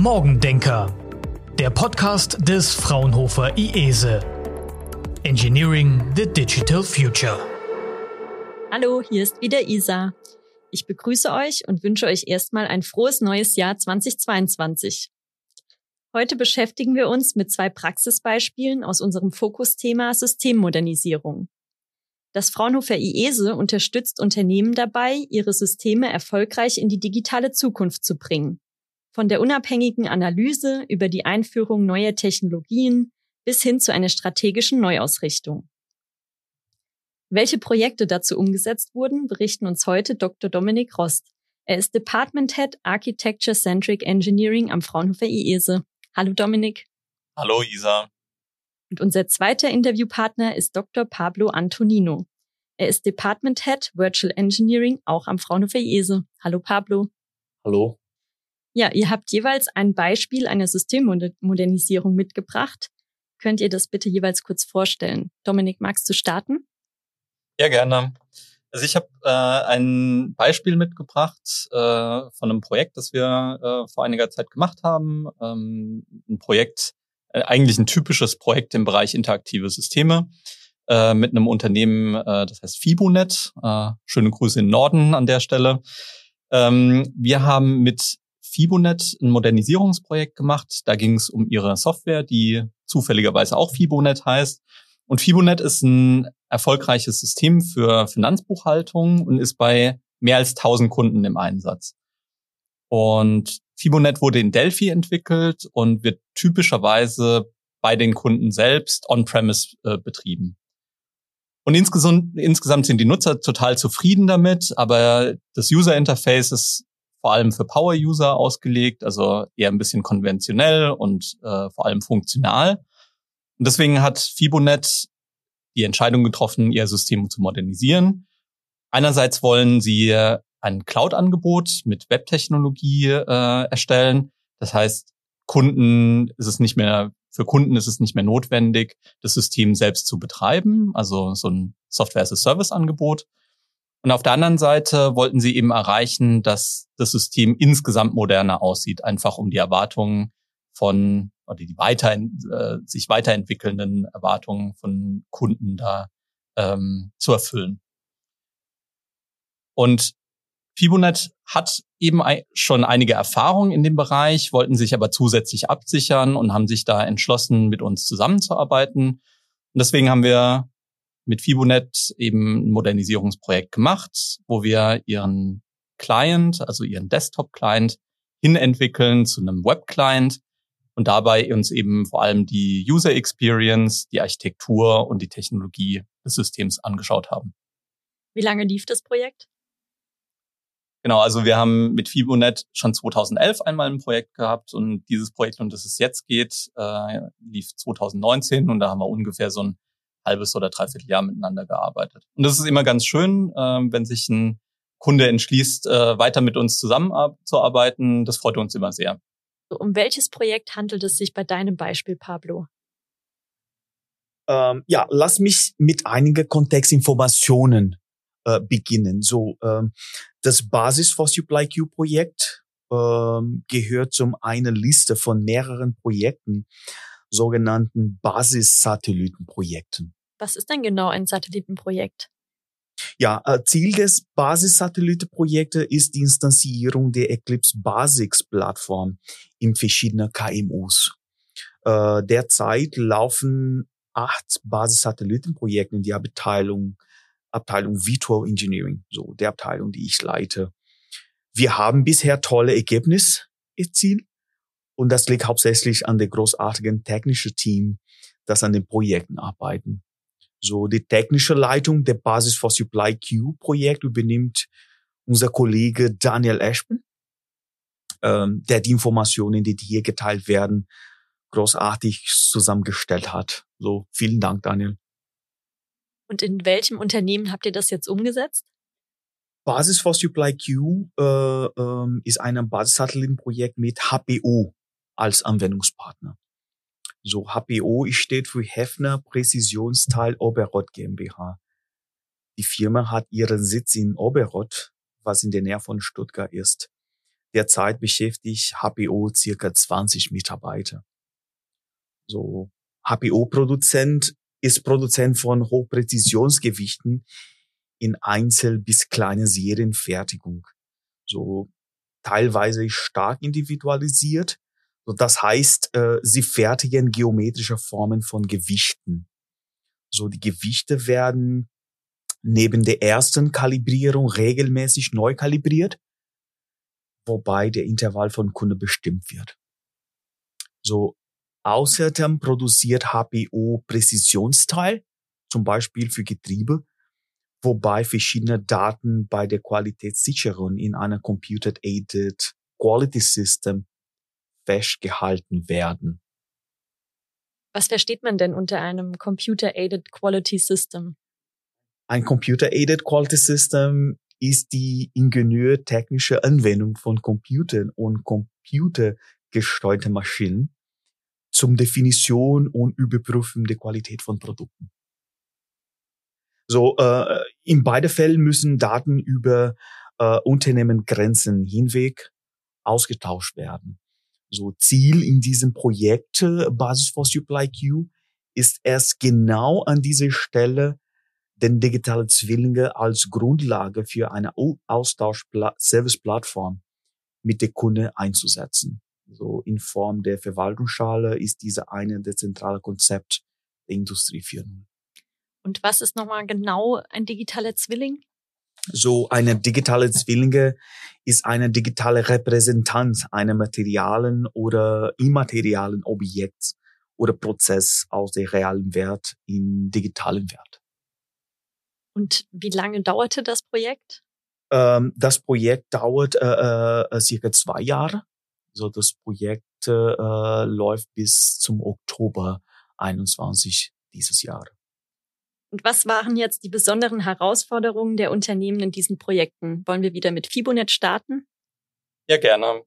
Morgendenker, der Podcast des Fraunhofer IESE. Engineering the Digital Future. Hallo, hier ist wieder Isa. Ich begrüße euch und wünsche euch erstmal ein frohes neues Jahr 2022. Heute beschäftigen wir uns mit zwei Praxisbeispielen aus unserem Fokusthema Systemmodernisierung. Das Fraunhofer IESE unterstützt Unternehmen dabei, ihre Systeme erfolgreich in die digitale Zukunft zu bringen. Von der unabhängigen Analyse über die Einführung neuer Technologien bis hin zu einer strategischen Neuausrichtung. Welche Projekte dazu umgesetzt wurden, berichten uns heute Dr. Dominik Rost. Er ist Department Head Architecture Centric Engineering am Fraunhofer IESE. Hallo Dominik. Hallo Isa. Und unser zweiter Interviewpartner ist Dr. Pablo Antonino. Er ist Department Head Virtual Engineering auch am Fraunhofer IESE. Hallo Pablo. Hallo. Ja, ihr habt jeweils ein Beispiel einer Systemmodernisierung mitgebracht. Könnt ihr das bitte jeweils kurz vorstellen? Dominik, magst du starten? Ja, gerne. Also ich habe äh, ein Beispiel mitgebracht äh, von einem Projekt, das wir äh, vor einiger Zeit gemacht haben. Ähm, ein Projekt, äh, eigentlich ein typisches Projekt im Bereich interaktive Systeme äh, mit einem Unternehmen, äh, das heißt Fibonet. Äh, schöne Grüße in den Norden an der Stelle. Ähm, wir haben mit Fibonet ein Modernisierungsprojekt gemacht. Da ging es um ihre Software, die zufälligerweise auch Fibonet heißt. Und Fibonet ist ein erfolgreiches System für Finanzbuchhaltung und ist bei mehr als 1000 Kunden im Einsatz. Und Fibonet wurde in Delphi entwickelt und wird typischerweise bei den Kunden selbst on-premise äh, betrieben. Und insgesamt, insgesamt sind die Nutzer total zufrieden damit, aber das User Interface ist vor allem für Power-User ausgelegt, also eher ein bisschen konventionell und äh, vor allem funktional. Und deswegen hat Fibonet die Entscheidung getroffen, ihr System zu modernisieren. Einerseits wollen sie ein Cloud-Angebot mit Webtechnologie äh, erstellen. Das heißt, Kunden ist es nicht mehr für Kunden ist es nicht mehr notwendig, das System selbst zu betreiben, also so ein Software-as-a-Service-Angebot. Und auf der anderen Seite wollten sie eben erreichen, dass das System insgesamt moderner aussieht, einfach um die Erwartungen von oder die weiter, äh, sich weiterentwickelnden Erwartungen von Kunden da ähm, zu erfüllen. Und Fibonet hat eben schon einige Erfahrungen in dem Bereich, wollten sich aber zusätzlich absichern und haben sich da entschlossen, mit uns zusammenzuarbeiten. Und deswegen haben wir mit Fibonet eben ein Modernisierungsprojekt gemacht, wo wir ihren Client, also ihren Desktop-Client, hinentwickeln zu einem Web-Client und dabei uns eben vor allem die User Experience, die Architektur und die Technologie des Systems angeschaut haben. Wie lange lief das Projekt? Genau, also wir haben mit Fibonet schon 2011 einmal ein Projekt gehabt und dieses Projekt, um das es jetzt geht, äh, lief 2019 und da haben wir ungefähr so ein halbes oder dreiviertel Jahr miteinander gearbeitet. Und das ist immer ganz schön, äh, wenn sich ein Kunde entschließt, äh, weiter mit uns zusammenzuarbeiten. Das freut uns immer sehr. Um welches Projekt handelt es sich bei deinem Beispiel, Pablo? Ähm, ja, lass mich mit einigen Kontextinformationen äh, beginnen. So, ähm, das Basis for Supply Q Projekt ähm, gehört zum eine Liste von mehreren Projekten, sogenannten Basissatellitenprojekten. Was ist denn genau ein Satellitenprojekt? Ja, äh, Ziel des Basissatellitenprojektes ist die Instanzierung der Eclipse Basics Plattform in verschiedenen KMUs. Äh, derzeit laufen acht Basissatellitenprojekte in der Abteilung Abteilung Virtual Engineering, so der Abteilung, die ich leite. Wir haben bisher tolle Ergebnisse erzielt und das liegt hauptsächlich an der großartigen technischen Team, das an den Projekten arbeiten. So die technische Leitung der Basis for Supply Q Projekt übernimmt unser Kollege Daniel Ashman, ähm, der die Informationen, die hier geteilt werden, großartig zusammengestellt hat. So vielen Dank, Daniel. Und in welchem Unternehmen habt ihr das jetzt umgesetzt? Basis for Supply Q äh, äh, ist ein Basissatellitenprojekt mit HPO als Anwendungspartner. So HPO steht für Hefner Präzisionsteil Oberrott GmbH. Die Firma hat ihren Sitz in Oberrott, was in der Nähe von Stuttgart ist. Derzeit beschäftigt HPO circa 20 Mitarbeiter. So, HPO-Produzent ist Produzent von Hochpräzisionsgewichten in Einzel- bis kleine Serienfertigung. So teilweise stark individualisiert. Das heißt, äh, sie fertigen geometrische Formen von Gewichten. So, die Gewichte werden neben der ersten Kalibrierung regelmäßig neu kalibriert, wobei der Intervall von Kunde bestimmt wird. So, außerdem produziert HPO Präzisionsteil, zum Beispiel für Getriebe, wobei verschiedene Daten bei der Qualitätssicherung in einer Computer-Aided Quality System festgehalten werden. Was versteht man denn unter einem Computer-Aided Quality System? Ein Computer-Aided Quality System ist die ingenieurtechnische Anwendung von Computern und computergesteuerten Maschinen zum Definition und Überprüfen der Qualität von Produkten. So, äh, in beide Fällen müssen Daten über äh, Unternehmengrenzen hinweg ausgetauscht werden. So Ziel in diesem Projekt äh, Basis for Supply Q ist erst genau an dieser Stelle den digitale Zwillinge als Grundlage für eine Austausch-Service-Plattform mit der Kunde einzusetzen. So in Form der Verwaltungsschale ist diese eine der zentralen Konzept der Industrie 4.0. Und was ist nochmal genau ein digitaler Zwilling? So eine digitale Zwillinge ist eine digitale Repräsentanz einer materialen oder immaterialen Objekts oder Prozess aus der realen Wert in digitalen Wert. Und wie lange dauerte das Projekt? Ähm, das Projekt dauert äh, äh, circa zwei Jahre. So das Projekt äh, läuft bis zum Oktober 21 dieses Jahres. Und was waren jetzt die besonderen Herausforderungen der Unternehmen in diesen Projekten? Wollen wir wieder mit Fibonet starten? Ja, gerne.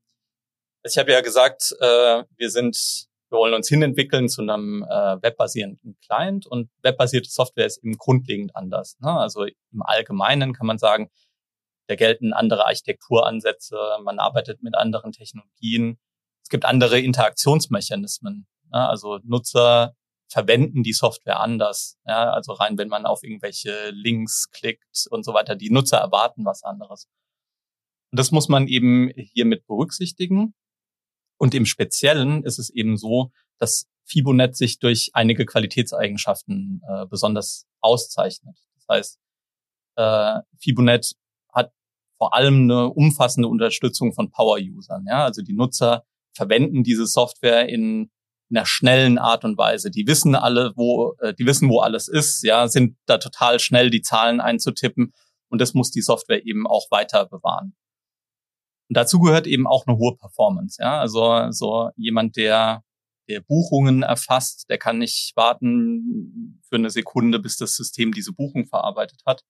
Ich habe ja gesagt, äh, wir sind, wir wollen uns hinentwickeln zu einem äh, webbasierenden Client und webbasierte Software ist eben grundlegend anders. Ne? Also im Allgemeinen kann man sagen, da gelten andere Architekturansätze, man arbeitet mit anderen Technologien, es gibt andere Interaktionsmechanismen. Ne? Also Nutzer verwenden die Software anders. Ja, also rein, wenn man auf irgendwelche Links klickt und so weiter. Die Nutzer erwarten was anderes. Und das muss man eben hier mit berücksichtigen. Und im Speziellen ist es eben so, dass Fibonet sich durch einige Qualitätseigenschaften äh, besonders auszeichnet. Das heißt, äh, Fibonet hat vor allem eine umfassende Unterstützung von Power-Usern. Ja? Also die Nutzer verwenden diese Software in in einer schnellen Art und Weise. Die wissen alle, wo, äh, die wissen, wo alles ist, ja, sind da total schnell die Zahlen einzutippen und das muss die Software eben auch weiter bewahren. Und dazu gehört eben auch eine hohe Performance, ja, also so jemand, der der Buchungen erfasst, der kann nicht warten für eine Sekunde, bis das System diese Buchung verarbeitet hat,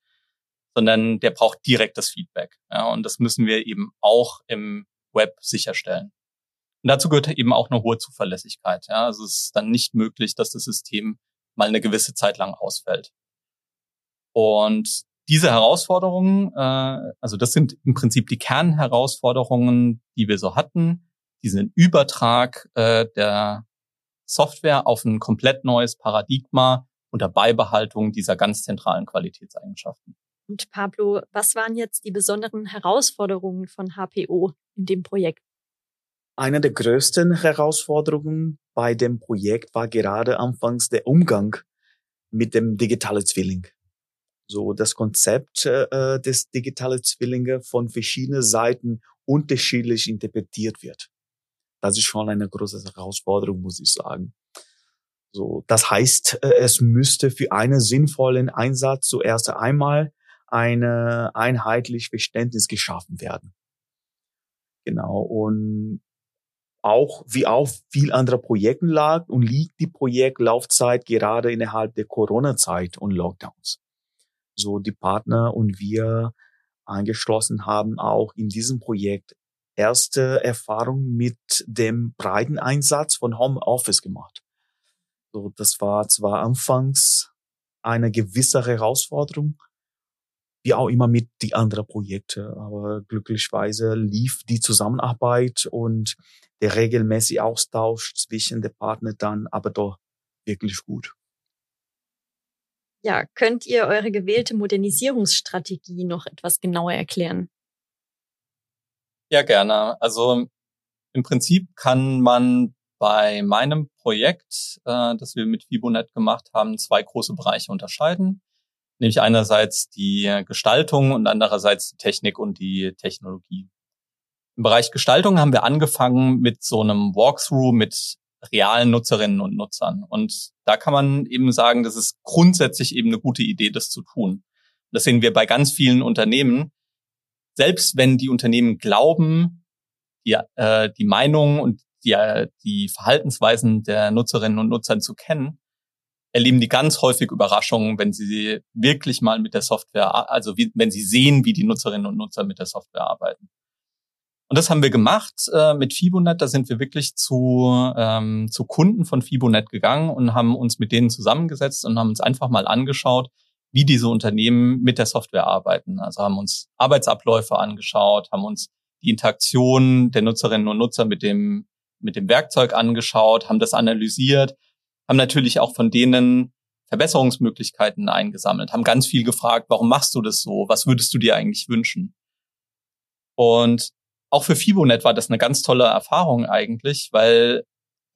sondern der braucht direkt das Feedback. Ja, und das müssen wir eben auch im Web sicherstellen. Und dazu gehört eben auch eine hohe Zuverlässigkeit. Ja? Also es ist dann nicht möglich, dass das System mal eine gewisse Zeit lang ausfällt. Und diese Herausforderungen, äh, also das sind im Prinzip die Kernherausforderungen, die wir so hatten. Diesen Übertrag äh, der Software auf ein komplett neues Paradigma unter Beibehaltung dieser ganz zentralen Qualitätseigenschaften. Und Pablo, was waren jetzt die besonderen Herausforderungen von HPO in dem Projekt? Eine der größten Herausforderungen bei dem Projekt war gerade anfangs der Umgang mit dem digitalen Zwilling. So das Konzept äh, des digitalen Zwillinge von verschiedenen Seiten unterschiedlich interpretiert wird. Das ist schon eine große Herausforderung, muss ich sagen. So, das heißt, äh, es müsste für einen sinnvollen Einsatz zuerst einmal eine einheitliche Verständnis geschaffen werden. Genau. Und auch wie auch viel anderer Projekten lag und liegt die Projektlaufzeit gerade innerhalb der Corona-Zeit und Lockdowns. So die Partner und wir angeschlossen haben auch in diesem Projekt erste Erfahrungen mit dem breiten Einsatz von Homeoffice gemacht. So, das war zwar anfangs eine gewisse Herausforderung, wie auch immer mit die anderen Projekte. Aber glücklicherweise lief die Zusammenarbeit und der regelmäßige Austausch zwischen den Partnern dann aber doch wirklich gut. Ja, könnt ihr eure gewählte Modernisierungsstrategie noch etwas genauer erklären? Ja, gerne. Also im Prinzip kann man bei meinem Projekt, äh, das wir mit Fibonet gemacht haben, zwei große Bereiche unterscheiden. Nämlich einerseits die Gestaltung und andererseits die Technik und die Technologie. Im Bereich Gestaltung haben wir angefangen mit so einem Walkthrough mit realen Nutzerinnen und Nutzern. Und da kann man eben sagen, das ist grundsätzlich eben eine gute Idee, das zu tun. Das sehen wir bei ganz vielen Unternehmen. Selbst wenn die Unternehmen glauben, die, äh, die Meinung und die, die Verhaltensweisen der Nutzerinnen und Nutzern zu kennen, erleben die ganz häufig Überraschungen, wenn sie wirklich mal mit der Software, also wie, wenn sie sehen, wie die Nutzerinnen und Nutzer mit der Software arbeiten. Und das haben wir gemacht äh, mit Fibonet. Da sind wir wirklich zu, ähm, zu Kunden von Fibonet gegangen und haben uns mit denen zusammengesetzt und haben uns einfach mal angeschaut, wie diese Unternehmen mit der Software arbeiten. Also haben uns Arbeitsabläufe angeschaut, haben uns die Interaktion der Nutzerinnen und Nutzer mit dem mit dem Werkzeug angeschaut, haben das analysiert, haben natürlich auch von denen Verbesserungsmöglichkeiten eingesammelt, haben ganz viel gefragt, warum machst du das so? Was würdest du dir eigentlich wünschen? Und auch für Fibonet war das eine ganz tolle Erfahrung eigentlich, weil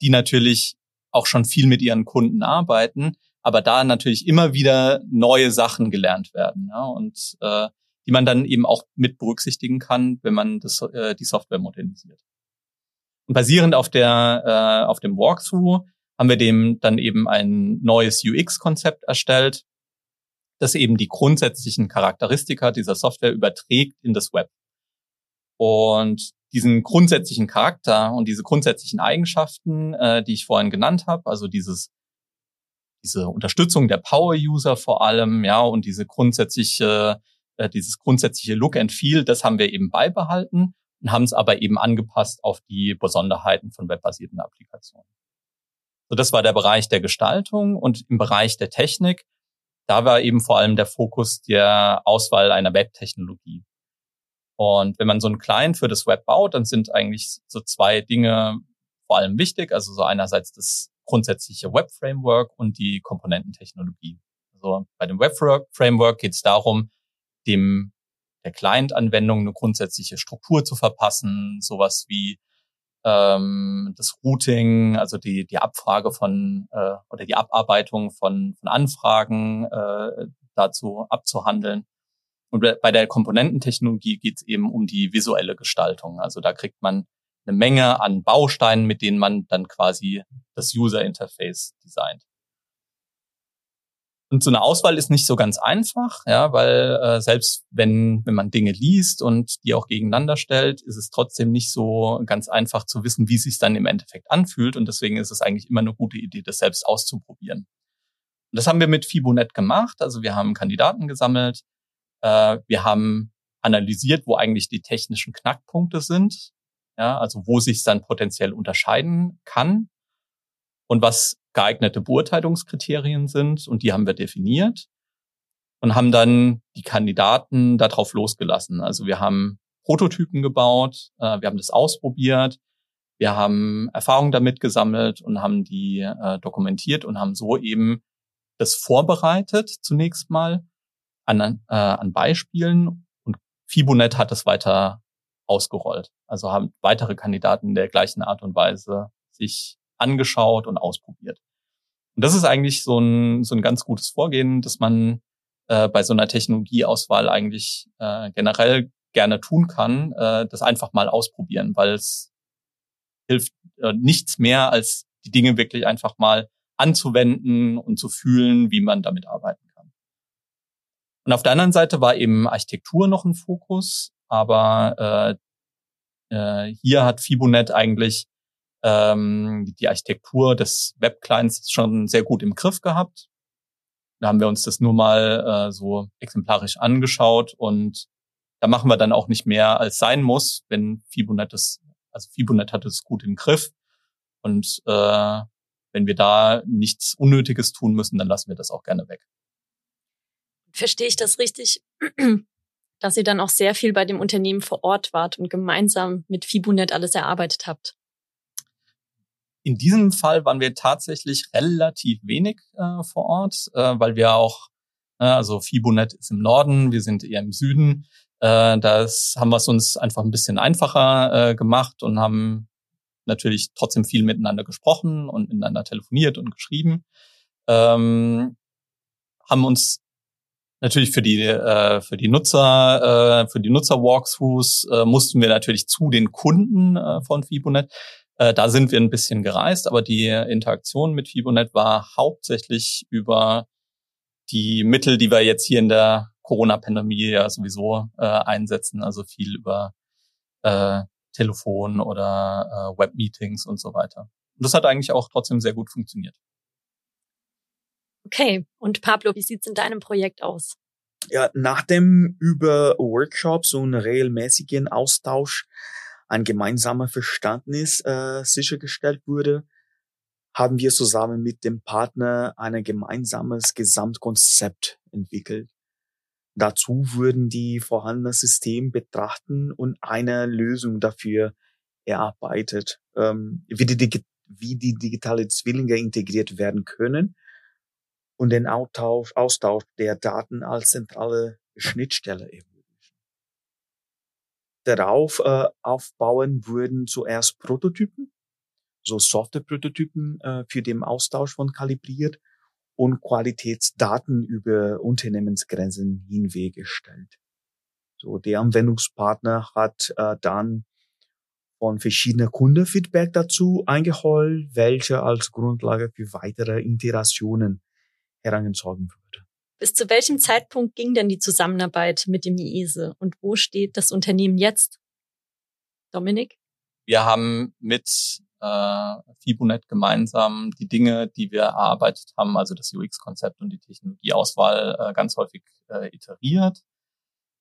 die natürlich auch schon viel mit ihren Kunden arbeiten, aber da natürlich immer wieder neue Sachen gelernt werden ja, und äh, die man dann eben auch mit berücksichtigen kann, wenn man das, äh, die Software modernisiert. Und basierend auf der äh, auf dem Walkthrough haben wir dem dann eben ein neues UX-Konzept erstellt, das eben die grundsätzlichen Charakteristika dieser Software überträgt in das Web. Und diesen grundsätzlichen Charakter und diese grundsätzlichen Eigenschaften, äh, die ich vorhin genannt habe, also dieses diese Unterstützung der Power-User vor allem, ja, und diese grundsätzliche, äh, dieses grundsätzliche Look and Feel, das haben wir eben beibehalten und haben es aber eben angepasst auf die Besonderheiten von webbasierten Applikationen. So, das war der Bereich der Gestaltung und im Bereich der Technik, da war eben vor allem der Fokus der Auswahl einer Webtechnologie. Und wenn man so einen Client für das Web baut, dann sind eigentlich so zwei Dinge vor allem wichtig. Also so einerseits das grundsätzliche Web-Framework und die Komponententechnologie. Also bei dem Web-Framework geht es darum, dem der Client-Anwendung eine grundsätzliche Struktur zu verpassen, sowas wie ähm, das Routing, also die, die Abfrage von äh, oder die Abarbeitung von, von Anfragen äh, dazu abzuhandeln. Und bei der Komponententechnologie geht es eben um die visuelle Gestaltung. Also da kriegt man eine Menge an Bausteinen, mit denen man dann quasi das User Interface designt. Und so eine Auswahl ist nicht so ganz einfach, ja, weil äh, selbst wenn, wenn man Dinge liest und die auch gegeneinander stellt, ist es trotzdem nicht so ganz einfach zu wissen, wie es sich dann im Endeffekt anfühlt. Und deswegen ist es eigentlich immer eine gute Idee, das selbst auszuprobieren. Und das haben wir mit Fibonet gemacht. Also wir haben Kandidaten gesammelt, äh, wir haben analysiert, wo eigentlich die technischen Knackpunkte sind, ja, also wo sich dann potenziell unterscheiden kann und was geeignete Beurteilungskriterien sind und die haben wir definiert und haben dann die Kandidaten darauf losgelassen. Also wir haben Prototypen gebaut, äh, wir haben das ausprobiert, wir haben Erfahrungen damit gesammelt und haben die äh, dokumentiert und haben so eben das vorbereitet zunächst mal an, äh, an Beispielen und Fibonet hat es weiter ausgerollt. Also haben weitere Kandidaten der gleichen Art und Weise sich angeschaut und ausprobiert. Und das ist eigentlich so ein, so ein ganz gutes Vorgehen, dass man äh, bei so einer Technologieauswahl eigentlich äh, generell gerne tun kann, äh, das einfach mal ausprobieren, weil es hilft äh, nichts mehr, als die Dinge wirklich einfach mal anzuwenden und zu fühlen, wie man damit arbeiten kann. Und auf der anderen Seite war eben Architektur noch ein Fokus, aber äh, äh, hier hat Fibonet eigentlich ähm, die Architektur des Webclients schon sehr gut im Griff gehabt. Da haben wir uns das nur mal äh, so exemplarisch angeschaut und da machen wir dann auch nicht mehr als sein muss, wenn Fibonet das, also Fibonet hat es gut im Griff und äh, wenn wir da nichts Unnötiges tun müssen, dann lassen wir das auch gerne weg. Verstehe ich das richtig? dass ihr dann auch sehr viel bei dem Unternehmen vor Ort wart und gemeinsam mit Fibunet alles erarbeitet habt. In diesem Fall waren wir tatsächlich relativ wenig äh, vor Ort, äh, weil wir auch, äh, also Fibunet ist im Norden, wir sind eher im Süden. Äh, das haben wir es uns einfach ein bisschen einfacher äh, gemacht und haben natürlich trotzdem viel miteinander gesprochen und miteinander telefoniert und geschrieben. Ähm, haben uns natürlich für die äh, für die Nutzer äh, für die Nutzer Walkthroughs äh, mussten wir natürlich zu den Kunden äh, von Fibonet. Äh, da sind wir ein bisschen gereist, aber die Interaktion mit Fibonet war hauptsächlich über die Mittel, die wir jetzt hier in der Corona-Pandemie ja sowieso äh, einsetzen, also viel über äh, Telefon oder äh, Webmeetings und so weiter. Und das hat eigentlich auch trotzdem sehr gut funktioniert. Okay, und Pablo, wie sieht's in deinem Projekt aus? Ja, nachdem über Workshops und regelmäßigen Austausch ein gemeinsamer Verständnis äh, sichergestellt wurde, haben wir zusammen mit dem Partner ein gemeinsames Gesamtkonzept entwickelt. Dazu wurden die vorhandenen Systeme betrachten und eine Lösung dafür erarbeitet, ähm, wie, die, wie die digitale Zwillinge integriert werden können und den Austausch, Austausch der Daten als zentrale Schnittstelle ermöglichen. Darauf äh, aufbauen wurden zuerst Prototypen, so Softwareprototypen äh, für den Austausch von kalibriert und Qualitätsdaten über Unternehmensgrenzen hinweggestellt. So, der Anwendungspartner hat äh, dann von verschiedenen Kundenfeedback dazu eingeholt, welche als Grundlage für weitere Iterationen herangezogen wurde. Bis zu welchem Zeitpunkt ging denn die Zusammenarbeit mit dem IESE und wo steht das Unternehmen jetzt? Dominik? Wir haben mit äh, Fibonet gemeinsam die Dinge, die wir erarbeitet haben, also das UX-Konzept und die Technologieauswahl äh, ganz häufig äh, iteriert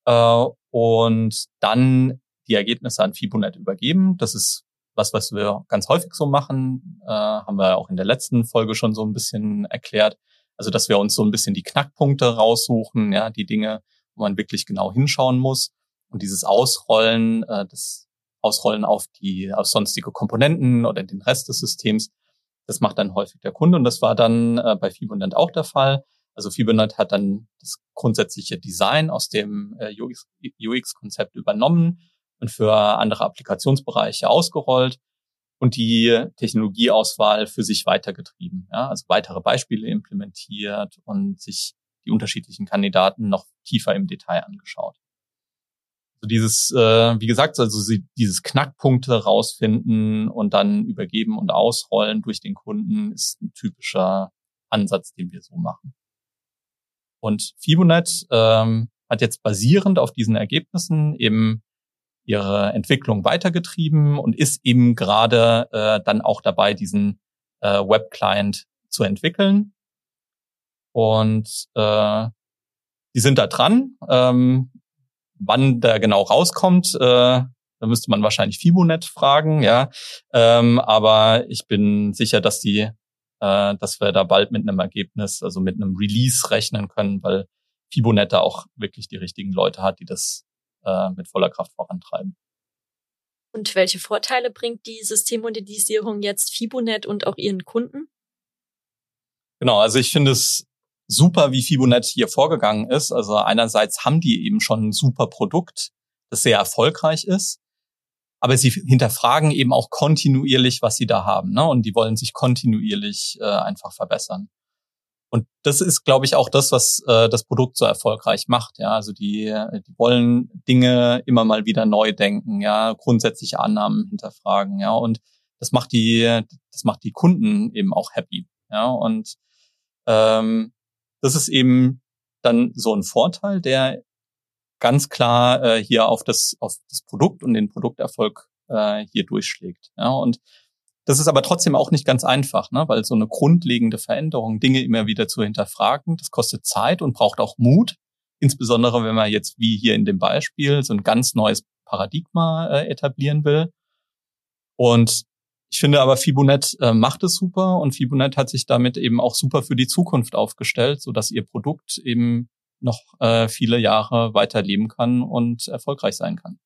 äh, und dann die Ergebnisse an Fibonet übergeben. Das ist was, was wir ganz häufig so machen, äh, haben wir auch in der letzten Folge schon so ein bisschen erklärt. Also, dass wir uns so ein bisschen die Knackpunkte raussuchen, ja, die Dinge, wo man wirklich genau hinschauen muss. Und dieses Ausrollen, äh, das ausrollen auf die auf sonstige Komponenten oder den Rest des Systems. Das macht dann häufig der Kunde und das war dann äh, bei Fibonant auch der Fall. Also Fibonant hat dann das grundsätzliche Design aus dem äh, UX-Konzept übernommen und für andere Applikationsbereiche ausgerollt und die Technologieauswahl für sich weitergetrieben. Ja, also weitere Beispiele implementiert und sich die unterschiedlichen Kandidaten noch tiefer im Detail angeschaut. So dieses, äh, wie gesagt, also sie, dieses Knackpunkte rausfinden und dann übergeben und ausrollen durch den Kunden ist ein typischer Ansatz, den wir so machen. Und Fibonet ähm, hat jetzt basierend auf diesen Ergebnissen eben ihre Entwicklung weitergetrieben und ist eben gerade äh, dann auch dabei, diesen äh, Web-Client zu entwickeln. Und äh, die sind da dran. Ähm, wann der genau rauskommt, äh, da müsste man wahrscheinlich Fibonet fragen, ja. Ähm, aber ich bin sicher, dass die, äh, dass wir da bald mit einem Ergebnis, also mit einem Release rechnen können, weil Fibonet da auch wirklich die richtigen Leute hat, die das äh, mit voller Kraft vorantreiben. Und welche Vorteile bringt die Systemmodellisierung jetzt Fibonet und auch ihren Kunden? Genau, also ich finde es super, wie Fibonet hier vorgegangen ist. Also einerseits haben die eben schon ein super Produkt, das sehr erfolgreich ist, aber sie hinterfragen eben auch kontinuierlich, was sie da haben, ne? Und die wollen sich kontinuierlich äh, einfach verbessern. Und das ist, glaube ich, auch das, was äh, das Produkt so erfolgreich macht. Ja, also die, die wollen Dinge immer mal wieder neu denken, ja, grundsätzliche Annahmen hinterfragen, ja, und das macht die, das macht die Kunden eben auch happy, ja, und ähm, das ist eben dann so ein Vorteil, der ganz klar äh, hier auf das, auf das Produkt und den Produkterfolg äh, hier durchschlägt. Ja, und das ist aber trotzdem auch nicht ganz einfach, ne? weil so eine grundlegende Veränderung, Dinge immer wieder zu hinterfragen, das kostet Zeit und braucht auch Mut. Insbesondere wenn man jetzt wie hier in dem Beispiel so ein ganz neues Paradigma äh, etablieren will. Und ich finde aber Fibonet äh, macht es super und Fibonet hat sich damit eben auch super für die Zukunft aufgestellt, so dass ihr Produkt eben noch äh, viele Jahre weiter leben kann und erfolgreich sein kann.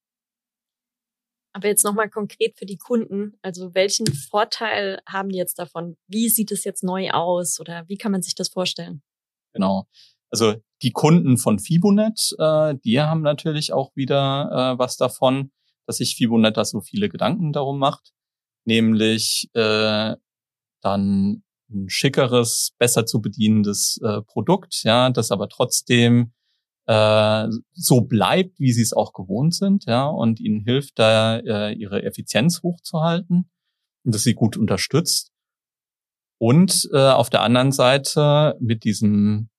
Aber jetzt nochmal konkret für die Kunden. Also welchen Vorteil haben die jetzt davon? Wie sieht es jetzt neu aus oder wie kann man sich das vorstellen? Genau. Also die Kunden von Fibonet, äh, die haben natürlich auch wieder äh, was davon, dass sich Fibonet da so viele Gedanken darum macht, nämlich äh, dann ein schickeres, besser zu bedienendes äh, Produkt, ja, das aber trotzdem äh, so bleibt, wie sie es auch gewohnt sind, ja, und ihnen hilft da äh, ihre Effizienz hochzuhalten und dass sie gut unterstützt. Und äh, auf der anderen Seite mit diesem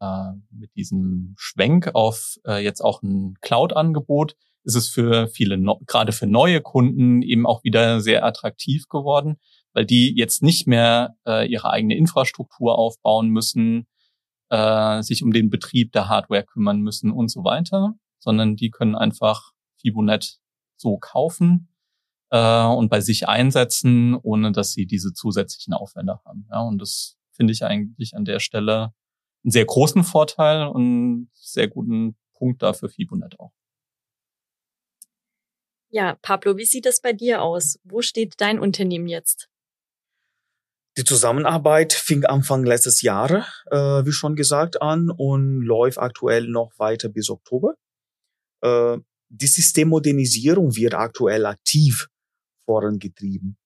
äh, mit diesem Schwenk auf äh, jetzt auch ein Cloud-Angebot ist es für viele, no gerade für neue Kunden eben auch wieder sehr attraktiv geworden, weil die jetzt nicht mehr äh, ihre eigene Infrastruktur aufbauen müssen, äh, sich um den Betrieb der Hardware kümmern müssen und so weiter, sondern die können einfach Fibonet so kaufen äh, und bei sich einsetzen, ohne dass sie diese zusätzlichen Aufwände haben. Ja, und das finde ich eigentlich an der Stelle einen sehr großen Vorteil und sehr guten Punkt da für Fibonet auch. Ja, Pablo, wie sieht das bei dir aus? Wo steht dein Unternehmen jetzt? Die Zusammenarbeit fing Anfang letztes Jahr, äh, wie schon gesagt, an und läuft aktuell noch weiter bis Oktober. Äh, die Systemmodernisierung wird aktuell aktiv vorangetrieben,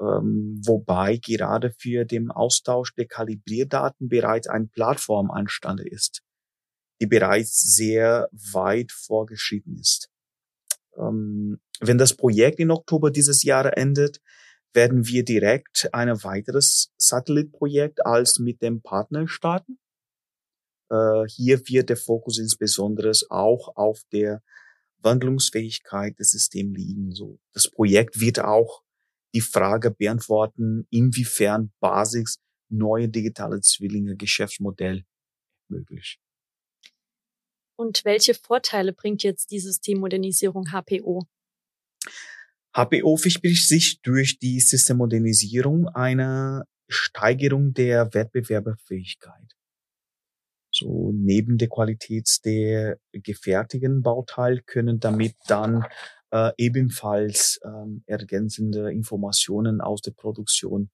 ähm, wobei gerade für den Austausch der Kalibrierdaten bereits eine Plattform anstande ist, die bereits sehr weit vorgeschritten ist. Ähm, wenn das Projekt in Oktober dieses Jahres endet, werden wir direkt ein weiteres Satellitprojekt als mit dem Partner starten. Äh, hier wird der Fokus insbesondere auch auf der Wandlungsfähigkeit des Systems liegen. So, das Projekt wird auch die Frage beantworten, inwiefern Basics neue digitale Zwillinge Geschäftsmodell möglich. Und welche Vorteile bringt jetzt die Systemmodernisierung HPO? HPO verspricht sich durch die Systemmodernisierung eine Steigerung der Wettbewerbsfähigkeit. So neben der Qualität der gefertigten Bauteil können damit dann äh, ebenfalls ähm, ergänzende Informationen aus der Produktion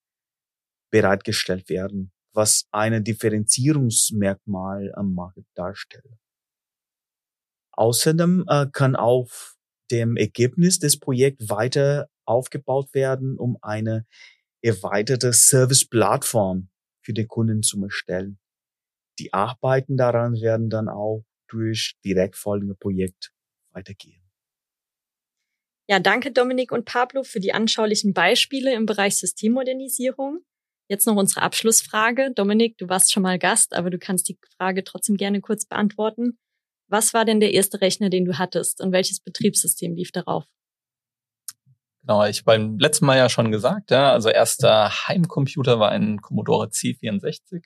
bereitgestellt werden, was eine Differenzierungsmerkmal am Markt darstellt. Außerdem äh, kann auf dem Ergebnis des Projekts weiter aufgebaut werden, um eine erweiterte Service-Plattform für den Kunden zu erstellen. Die Arbeiten daran werden dann auch durch direkt folgende Projekt weitergehen. Ja, danke Dominik und Pablo für die anschaulichen Beispiele im Bereich Systemmodernisierung. Jetzt noch unsere Abschlussfrage. Dominik, du warst schon mal Gast, aber du kannst die Frage trotzdem gerne kurz beantworten. Was war denn der erste Rechner, den du hattest und welches Betriebssystem lief darauf? Genau, ich beim letzten Mal ja schon gesagt, ja, also erster Heimcomputer war ein Commodore C64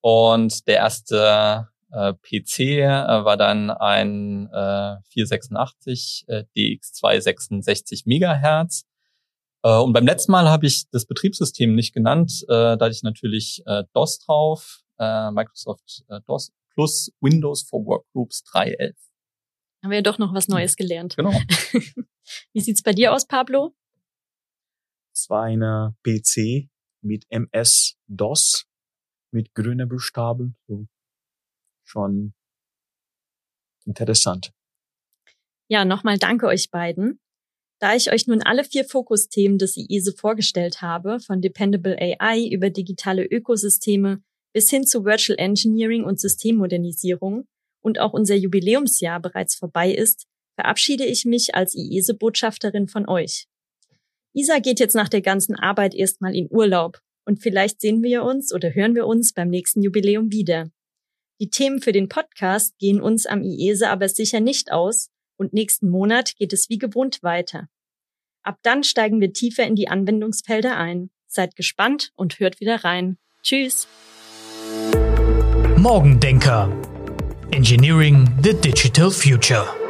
und der erste äh, PC äh, war dann ein äh, 486 äh, DX266 Megahertz. Äh, und beim letzten Mal habe ich das Betriebssystem nicht genannt, äh, da hatte ich natürlich äh, DOS drauf, äh, Microsoft äh, DOS plus Windows for Workgroups 3.11. Haben wir ja doch noch was Neues gelernt. Genau. Wie sieht's bei dir aus, Pablo? Es war eine PC mit MS-DOS mit grünen Buchstaben. So. Schon interessant. Ja, nochmal danke euch beiden. Da ich euch nun alle vier Fokusthemen des IESE vorgestellt habe, von Dependable AI über digitale Ökosysteme bis hin zu Virtual Engineering und Systemmodernisierung und auch unser Jubiläumsjahr bereits vorbei ist, verabschiede ich mich als IESE-Botschafterin von euch. Isa geht jetzt nach der ganzen Arbeit erstmal in Urlaub und vielleicht sehen wir uns oder hören wir uns beim nächsten Jubiläum wieder. Die Themen für den Podcast gehen uns am IESE aber sicher nicht aus und nächsten Monat geht es wie gewohnt weiter. Ab dann steigen wir tiefer in die Anwendungsfelder ein. Seid gespannt und hört wieder rein. Tschüss! Morgendenker. Engineering the Digital Future.